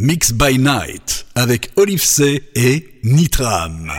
Mix by Night avec Olive C et Nitram.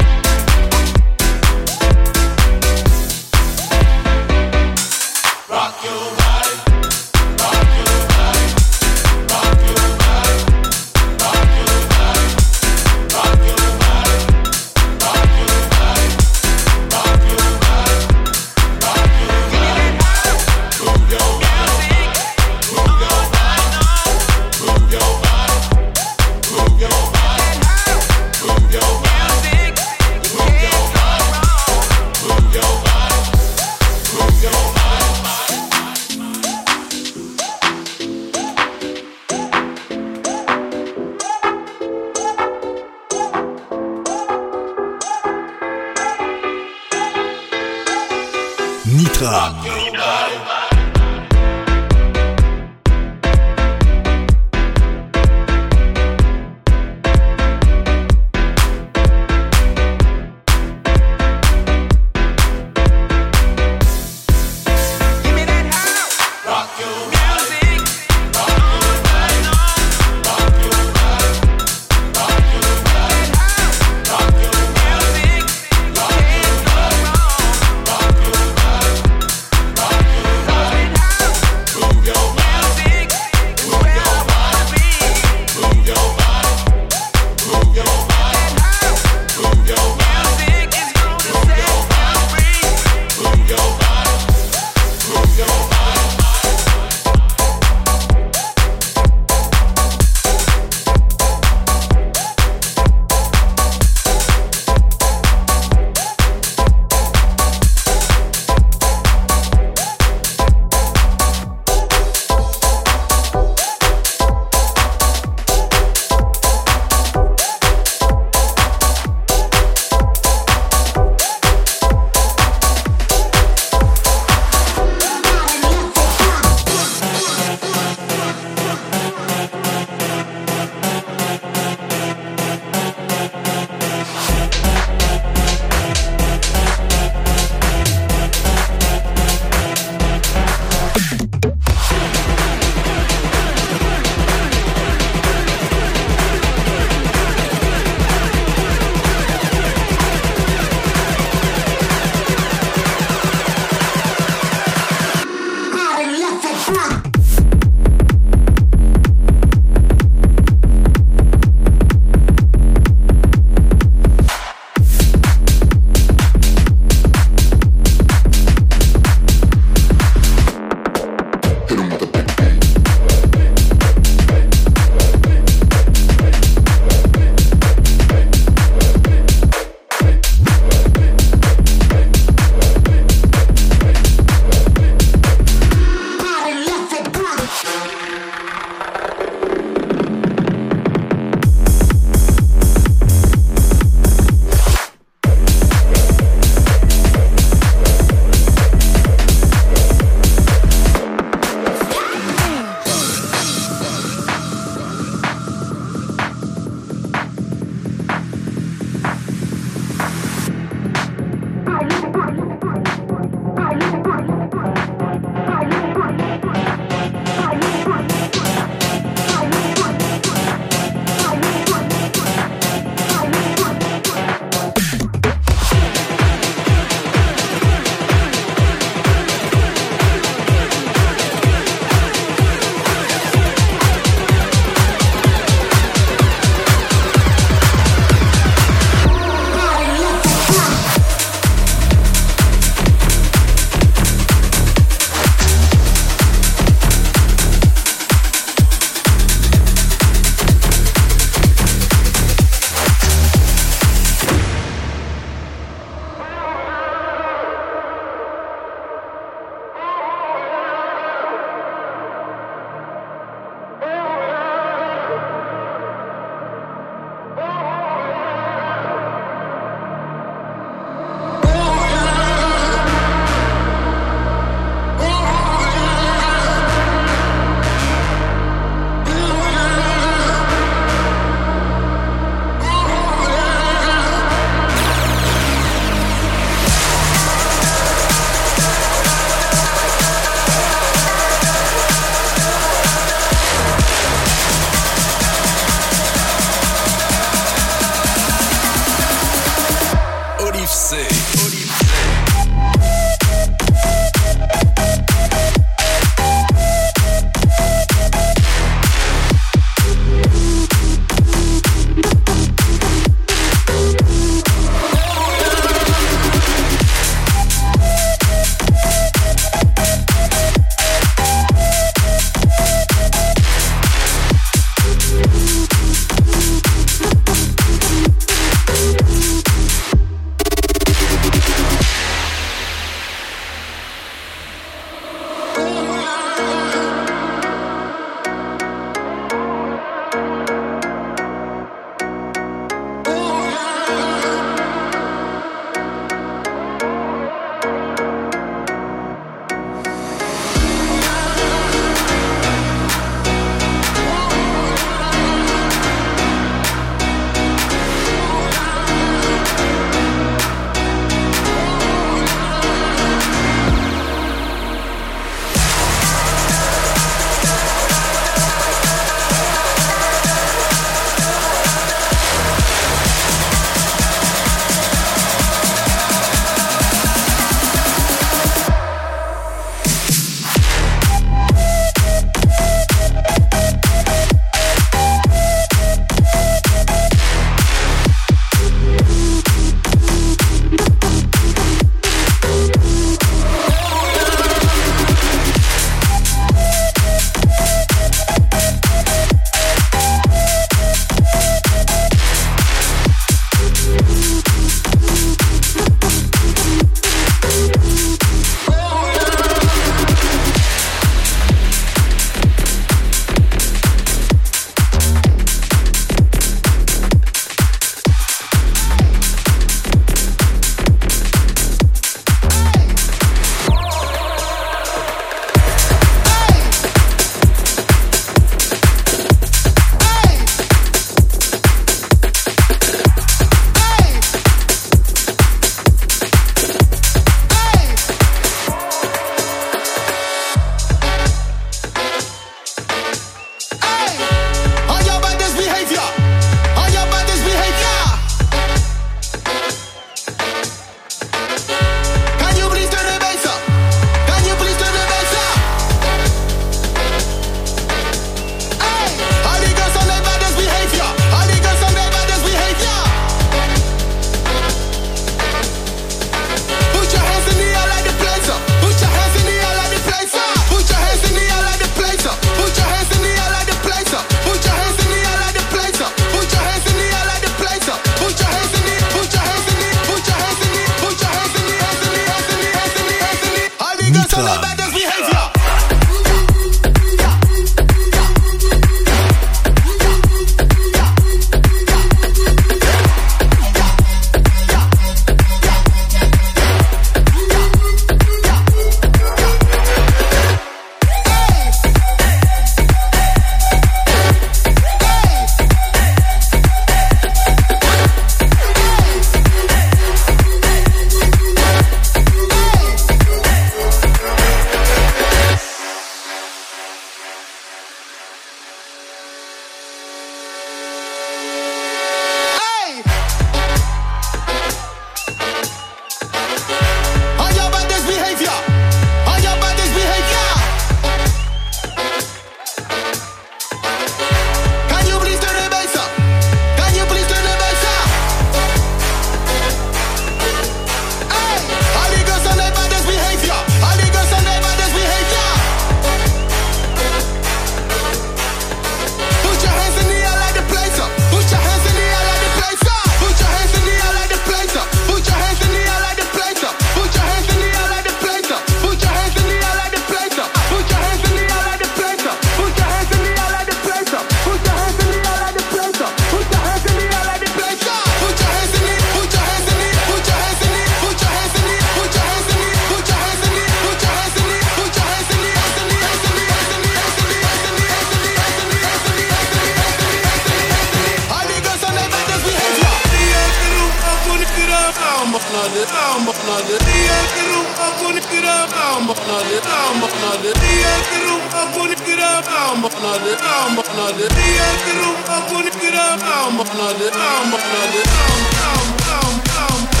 banadı am banadı Diğer ruh kapını kıram am banadı am banadı am am am am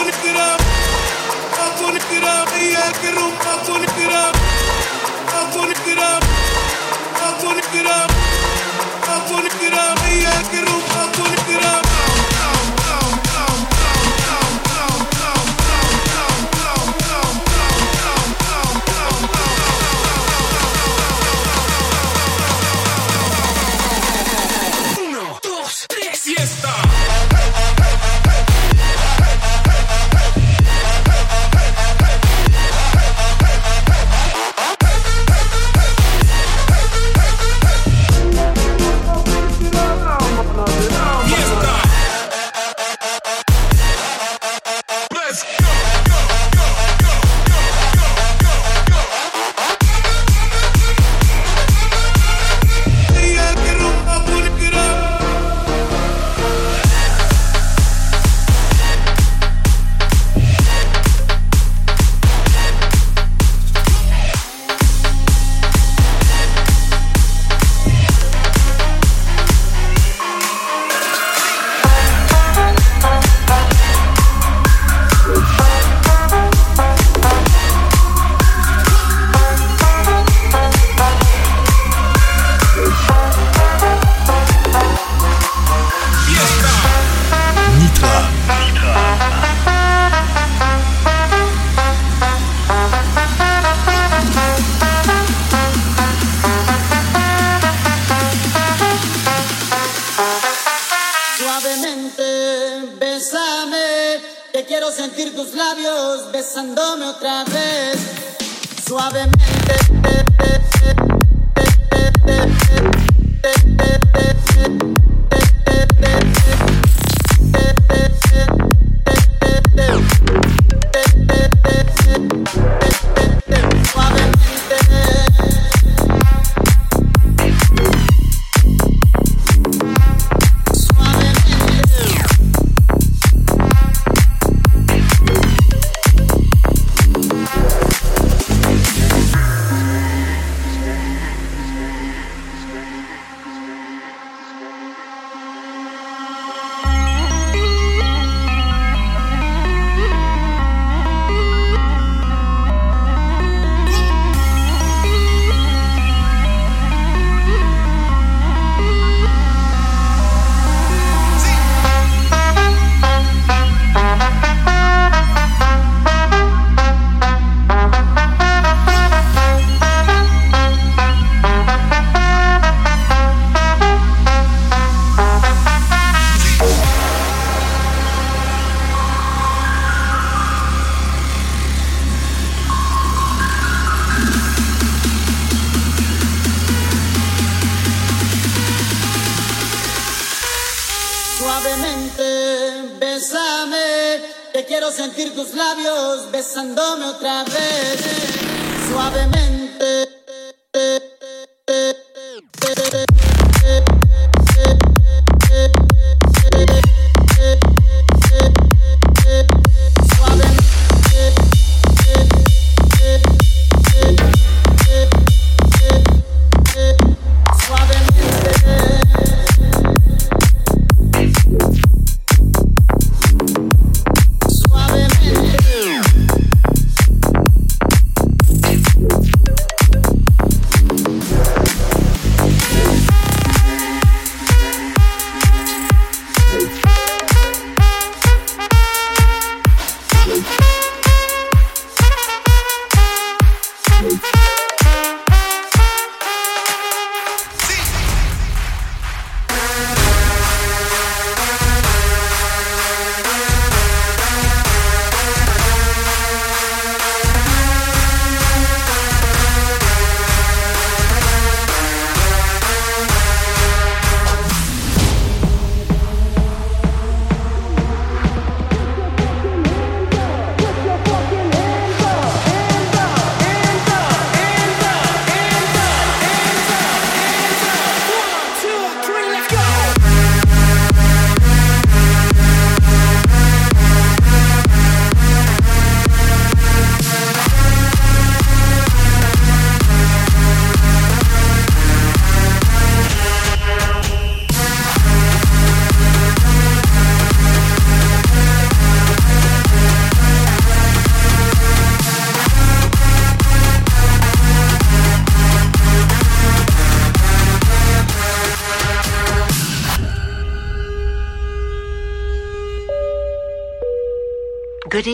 اكون اكرام اكون اكرام إياك الروم اكون اكرام اكون اكرام اكون اكرام اكون اكرام إياك الروم اكون suavemente.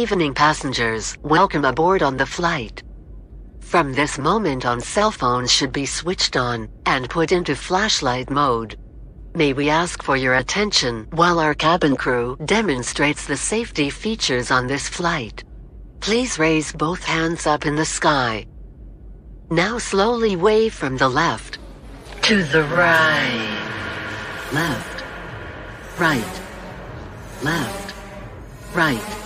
evening passengers, welcome aboard on the flight. From this moment on cell phones should be switched on, and put into flashlight mode. May we ask for your attention while our cabin crew demonstrates the safety features on this flight. Please raise both hands up in the sky. Now slowly wave from the left to the right, left, right, left, right.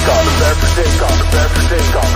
takeoff, prepare for takeoff, prepare for takeoff.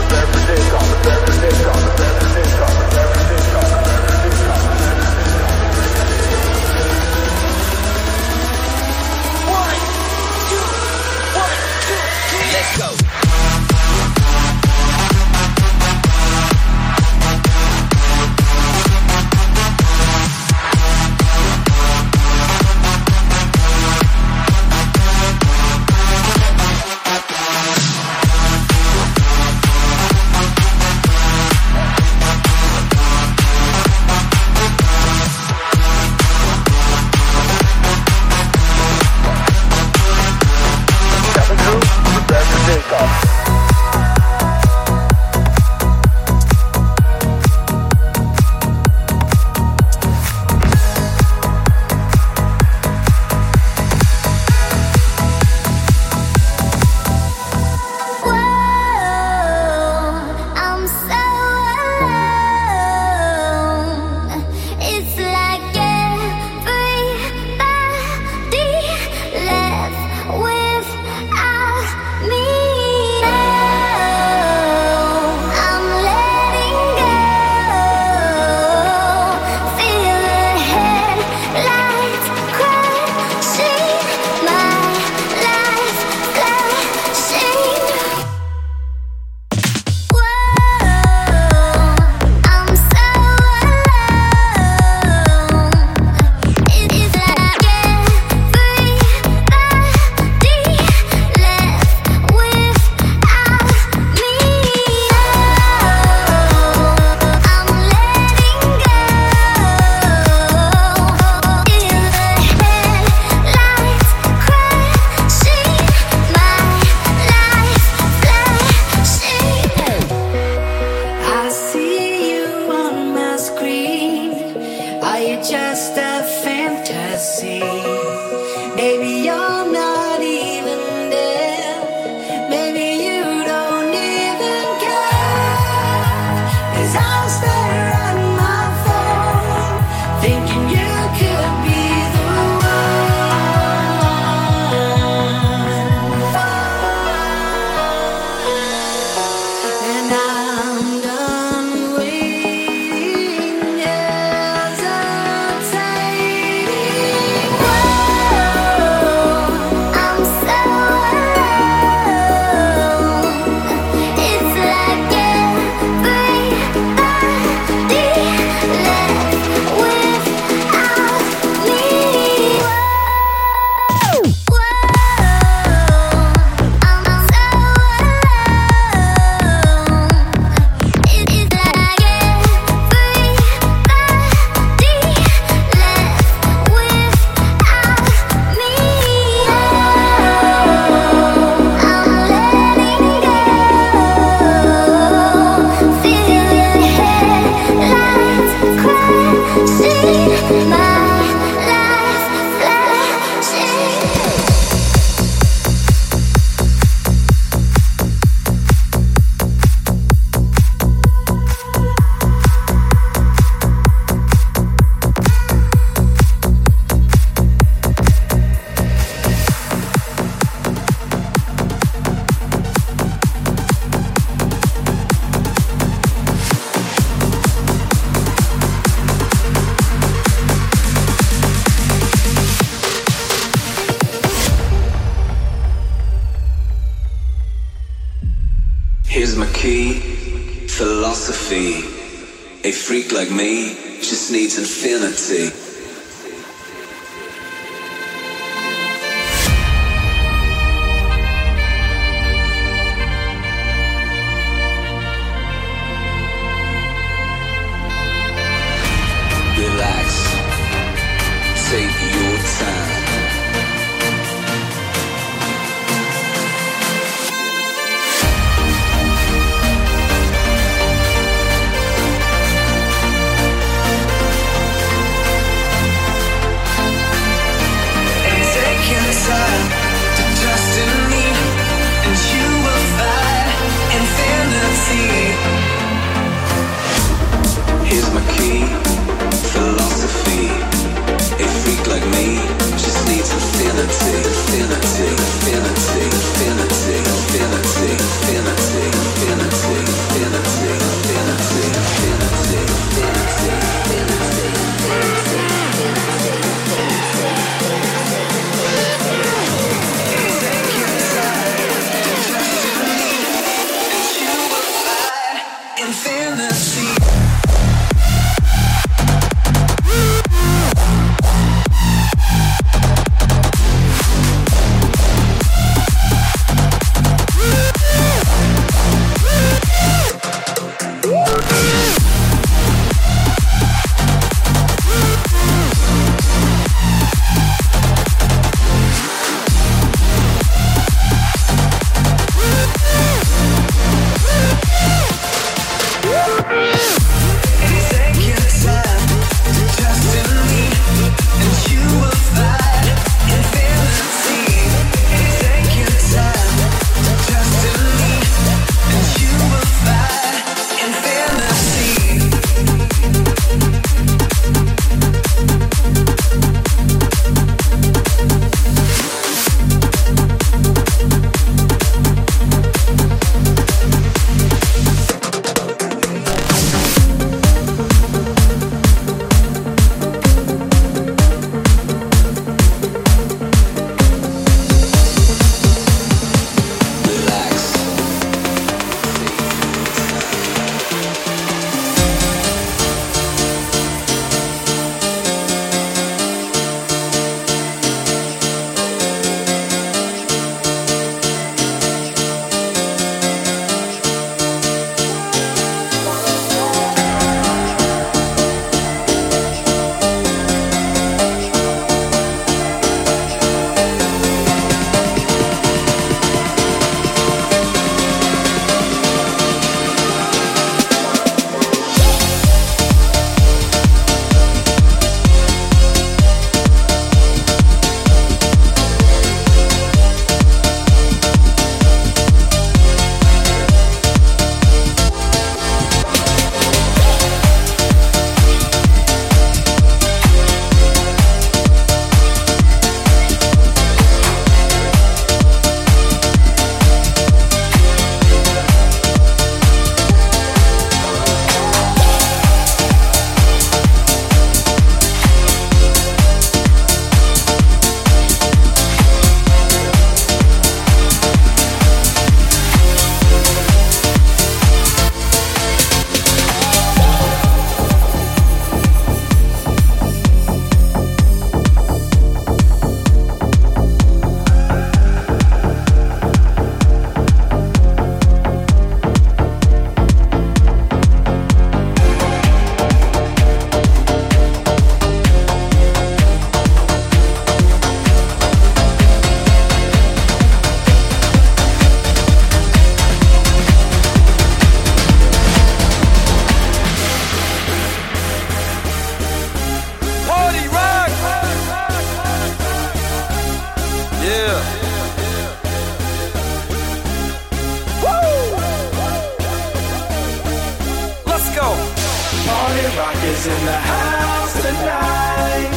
Party rock is in the house tonight.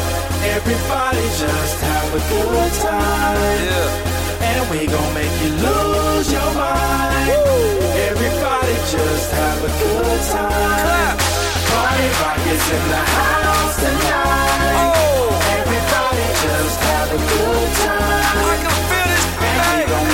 Everybody just have a good time. Yeah. And we gon' make you lose your mind. Woo. Everybody just have a good time. Clap. Party rock is in the house tonight. Oh. Everybody just have a good time. I can feel this. And hey.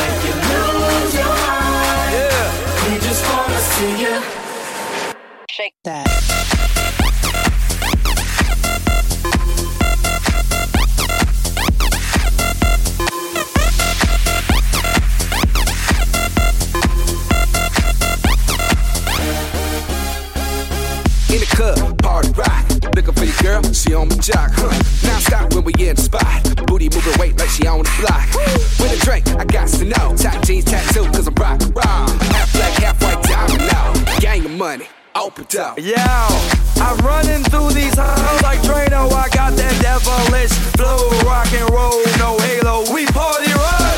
Yeah, I'm running through these halls like Drano. I got that devilish flow, rock and roll, no halo. We party rock.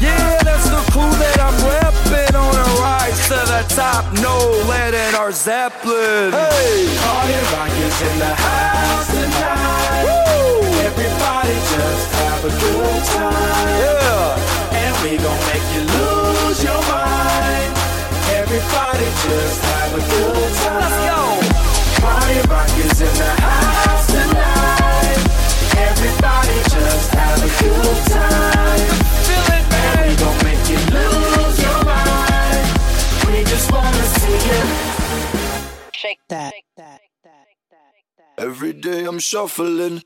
Yeah, that's the crew that I'm repping on a rise to the top. No letting our Zeppelin. Hey, party rockers in the house tonight. Woo! Everybody just have a good. shuffling.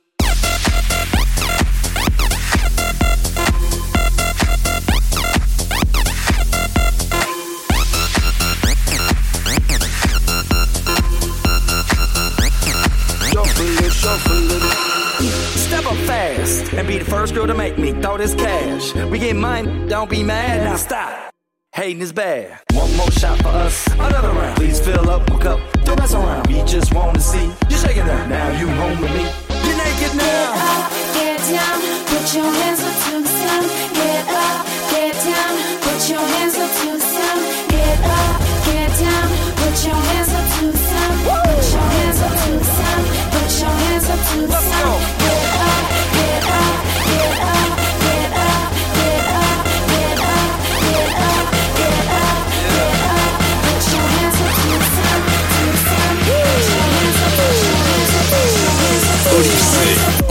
and be the first girl to make me throw this cash. We get mine, don't be mad, now stop. Hating is bad one more shot for us. Another round. Please fill up a cup. Don't mess around. We just want to see you shaking up. Now you home with me. You're naked now. Get up, get down. Put your hands up to the sun. Get up, get down. Put your hands up to the sun. Get up, get down. Put your hands up to the sun. Put your hands up to the sun. Put your hands up to the sun. Let's go.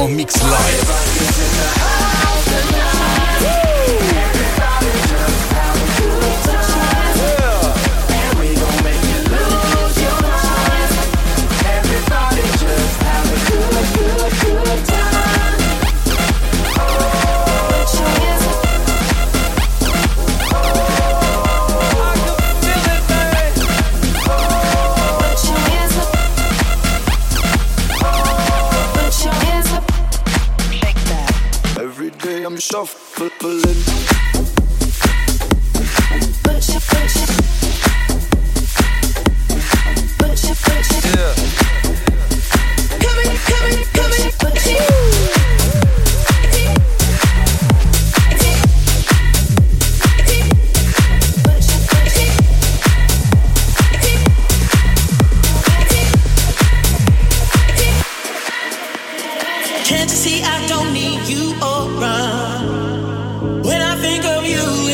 en mix live. shuffling. Can't you see I don't need you around? When I think of you.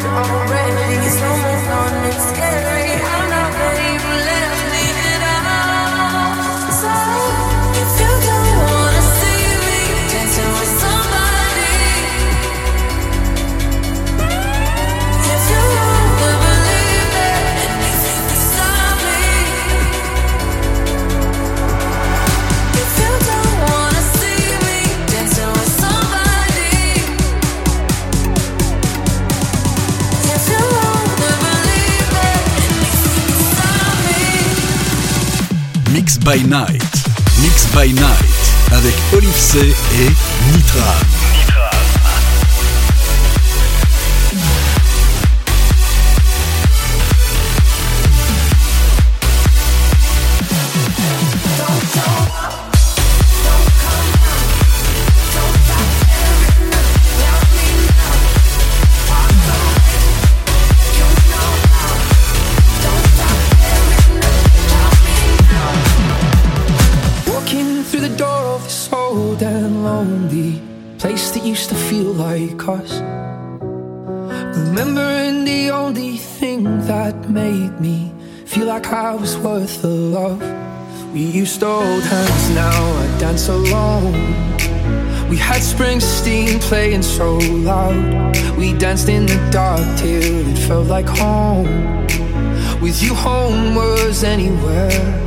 already so by Night. Mix by Night avec Olive C et Nitra. like I was worth the love. We used to hold hands, now I dance alone. We had Springsteen playing so loud. We danced in the dark till it felt like home. With you, home was anywhere.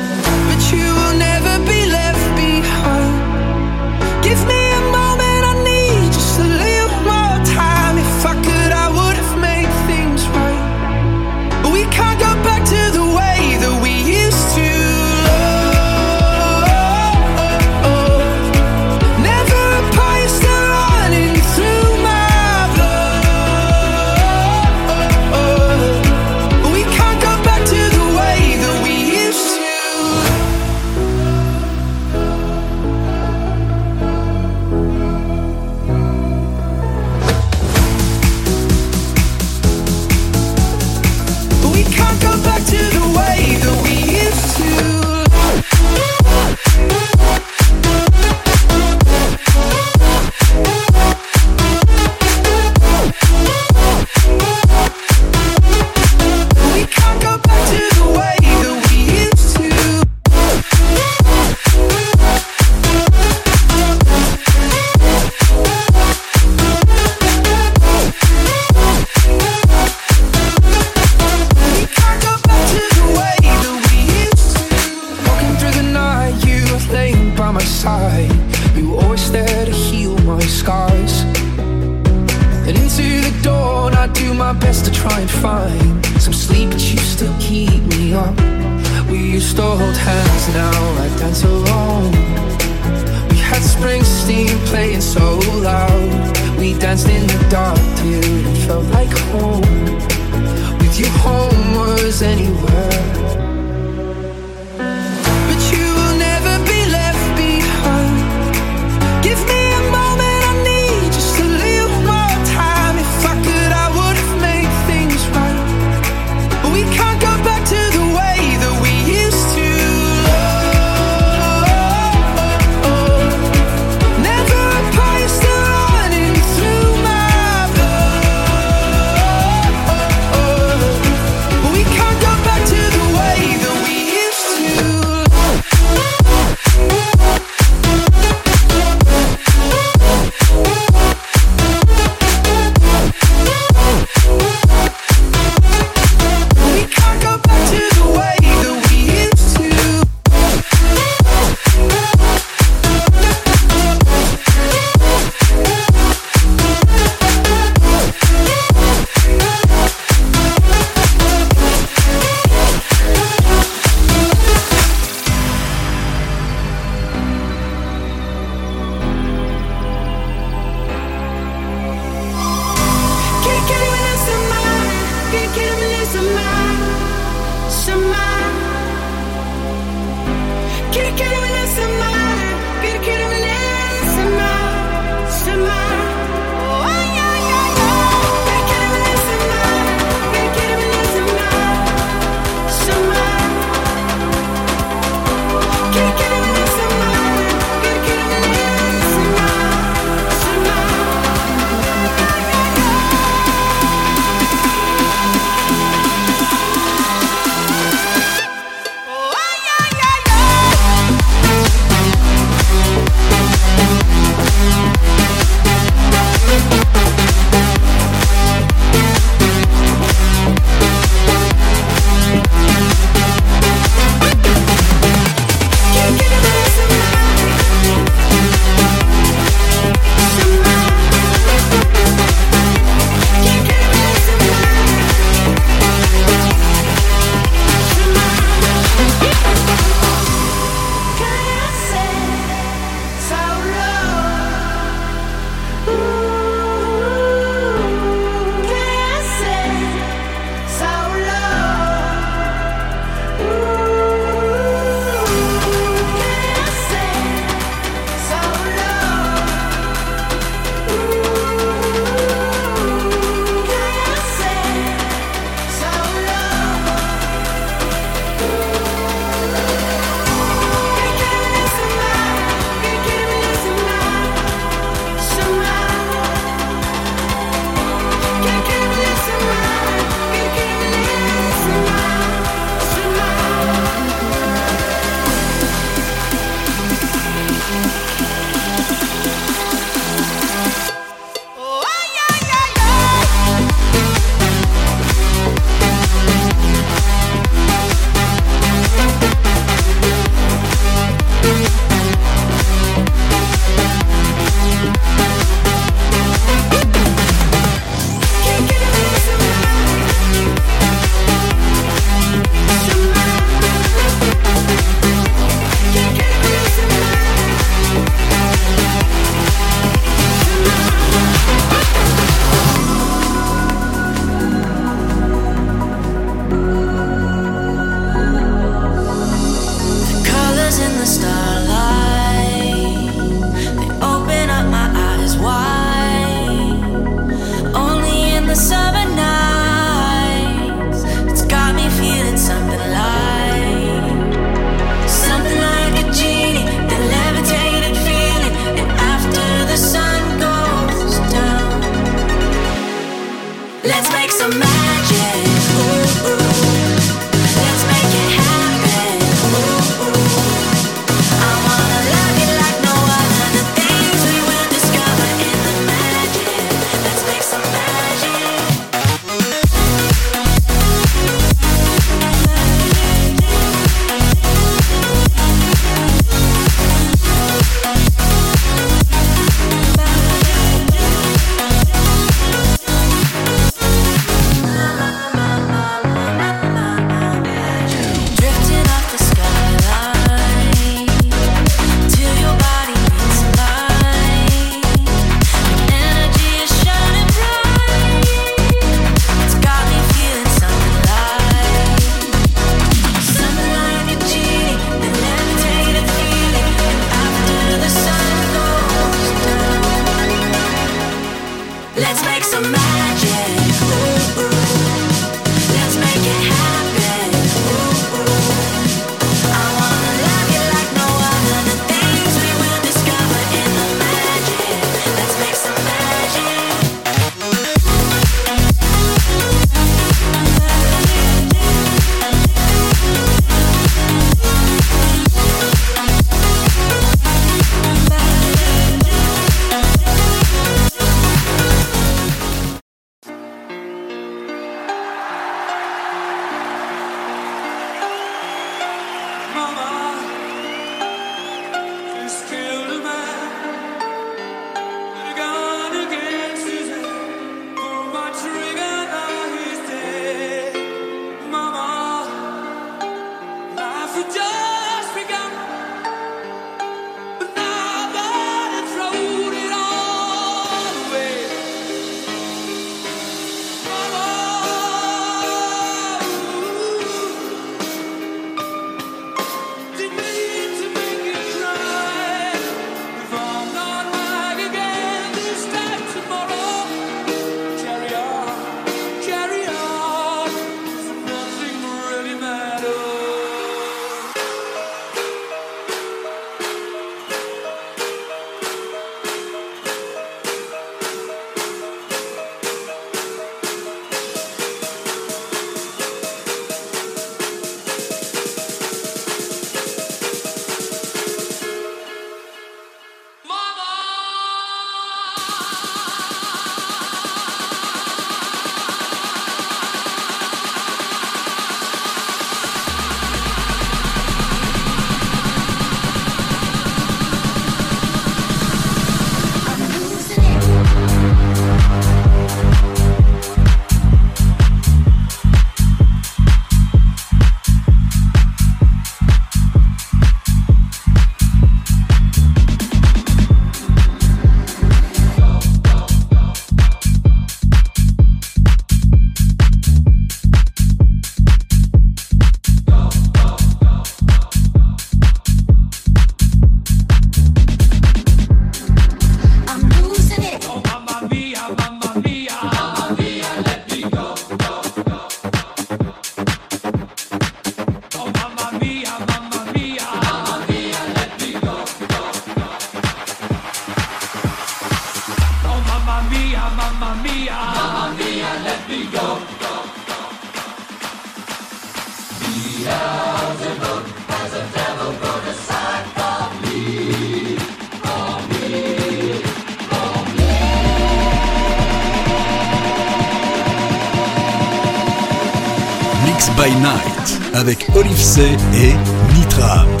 Avec Olive C et Nitram.